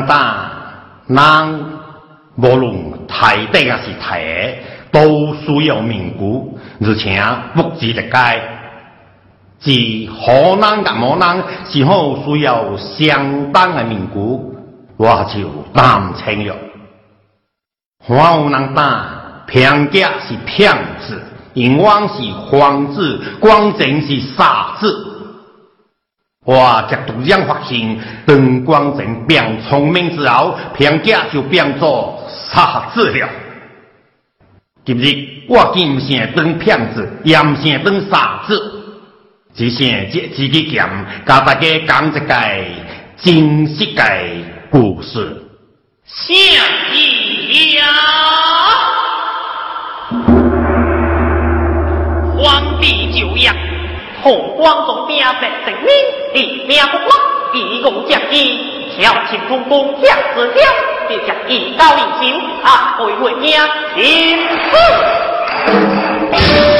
有人，无论太大还是太，都需要名句，而且不值得改。是好人甲无人是好需要相当的名句，我就担清了。还有人打，骗家是骗子，永远是皇子，光正是傻子。我这度样发现，等光正变聪明之后，偏假就变做傻子了。今日我既唔想当骗子，也唔想当傻子，只想借自己剑，教大家讲一个真实的故事。下一呀，皇帝就要同光宗兵在证明，立命不光，以功将义，调清空宫将子挑，别将一刀一行，啊，为为命，请赐。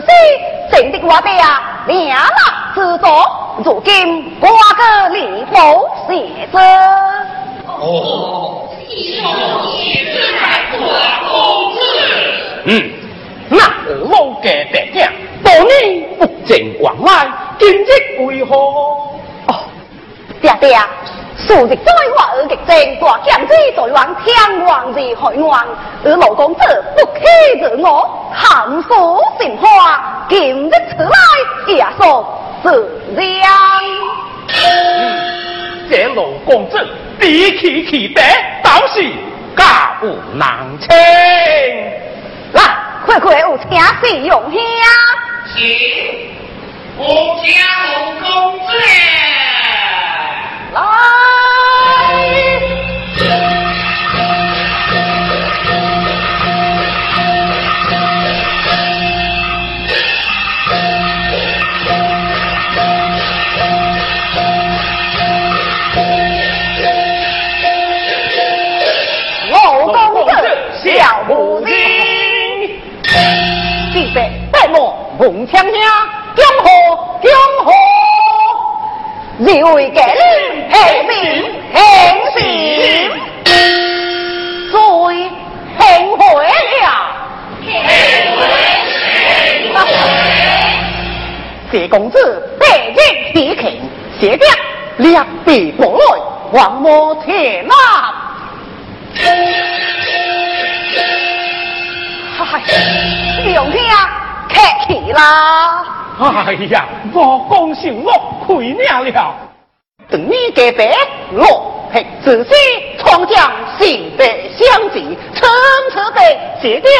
这的娃呀，两难。如今瓜哥力薄写弱，哦，西门是太公公子。嗯，那老家爹娘，多年不见光来，今日为何？哦，爹爹。数日灾化而极精大将之在望天王之海岸而老公子不欺自我含受心花今日此来也说自将这老公子比起其得倒是家无难亲来快快有请试用香请恭喜啊公子来为革命平民平心，最幸会了。谢公子百年体肯，谢爹两臂过来，王母天呐！嗨，用听啊！客气啦！哎呀，我恭喜我亏命了。等你隔壁落魄自私，闯将心德相济，层次的谢掉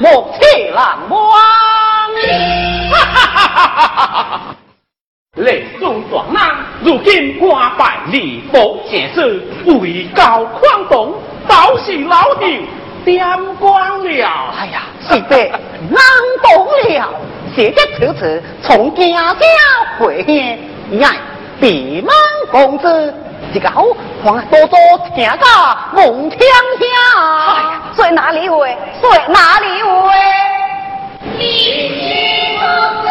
莫欺难忘。哈哈哈哈哈哈！雷中壮男，如今官拜礼部见事，位高宽动，倒是老弟。点光了！哎呀，是的，难懂了。谢家此次从家家回县，哎，闭门公子，这个好，还多多听个梦听听。哎呀，在哪里位？在哪里位？李公子。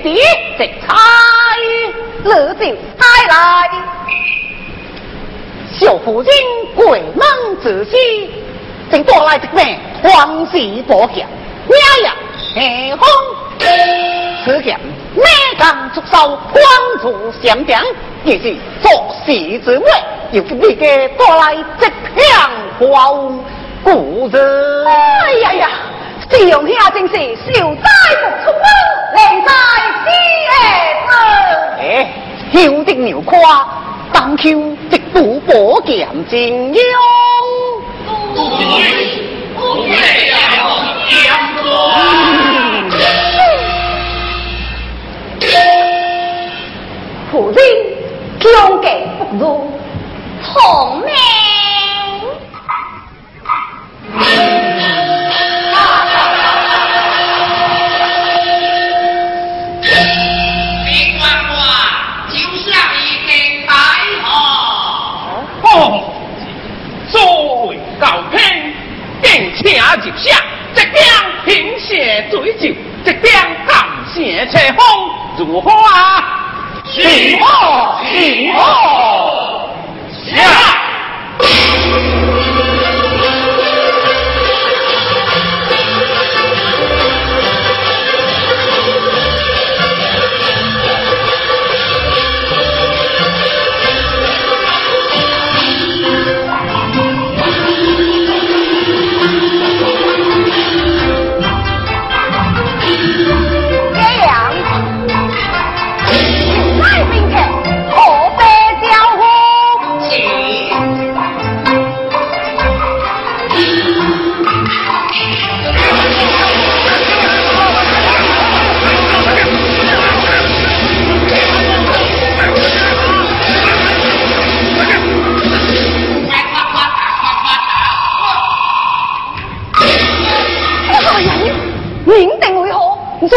弟直差乐就差来。小夫人鬼门自西，正多来一名皇室保险，咩呀？黑风此险每当出手，光出相兵，也是作事之位，又是你给多来这片花屋，故人。哎呀呀！夕阳下正是少灾不出门，连在死哎，休得牛夸，当秋直不保剑精勇。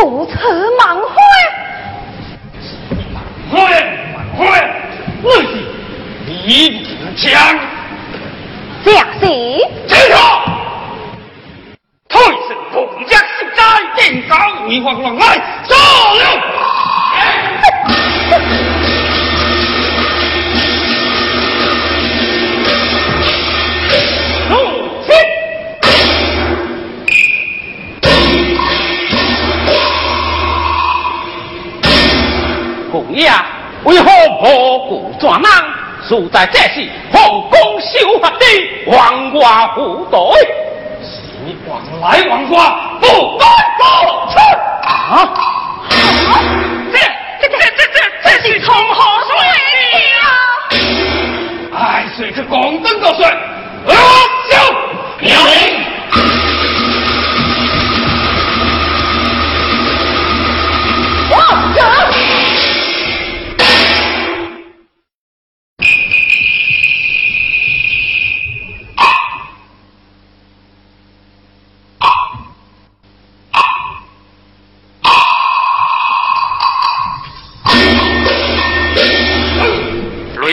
不成。呀，为何破故转难？素在这是皇宫修法的王瓜虎队，是王来王瓜不该不出啊！这这这这这这是从何水呀？哎，谁是广东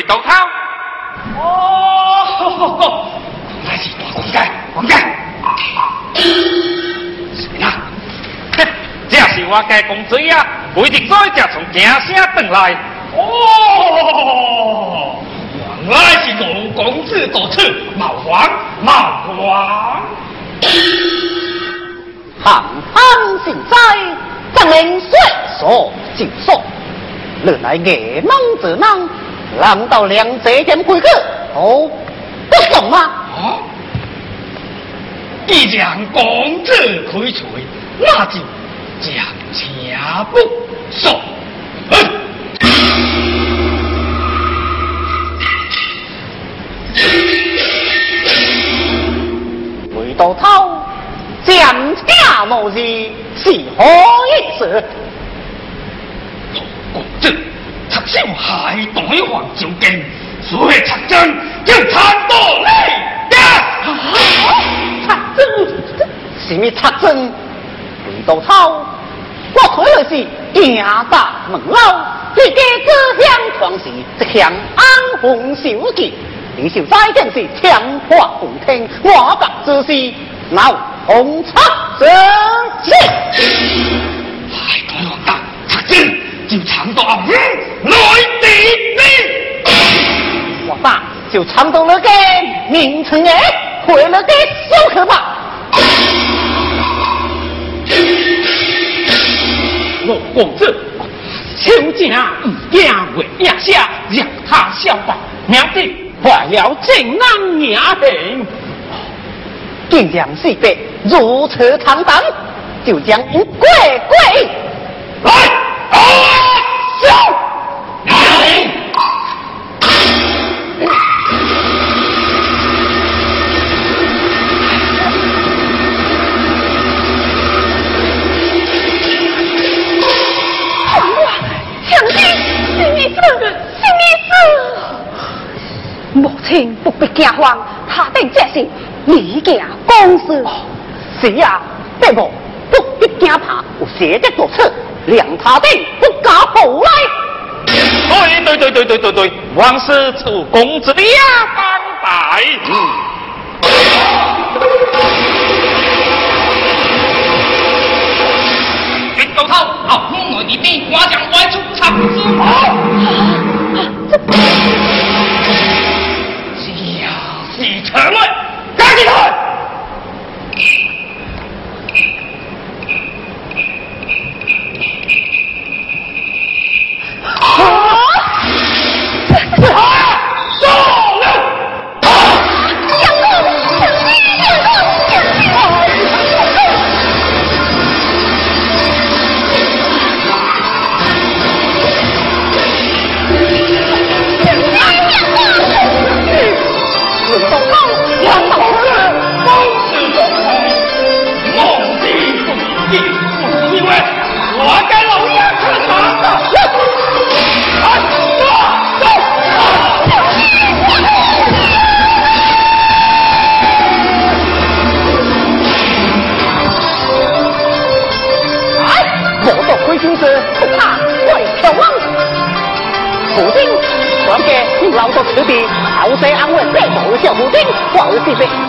的水，阿修苗林。我家公子呀，规定在家从家乡回来。哦，原来是陆公子到此，冒皇冒皇。行行行灾，张令岁所就说，原来夜梦之能，难道两者间规矩都不懂吗？啊！既然公子开除，那就。将且不送，回到头，将家无事是何意思？就海带黄酒精，所以针就贪多利得。插针，什么插针？李道超，我可又是硬大门楼，你给这乡闯时，这乡安红小弟，你就再见是强化不听，我把这事闹红插针。海带黄大插针。就藏到阿五内地里。我爸就藏到了个名称哎，回了个小可怕。我公子，秋家已经为压下，让他消吧，免得坏了正南 nhà hình。竟将四百如此坦荡，就将一跪跪来，亲不必惊慌，他等这是你家公事。是呀，伯母不必惊怕，我写的作此，两他等不敢后来。对对对对对对对，王师出公子的呀，当代。袁高涛，好，我内地边，我将外出参知。是是城给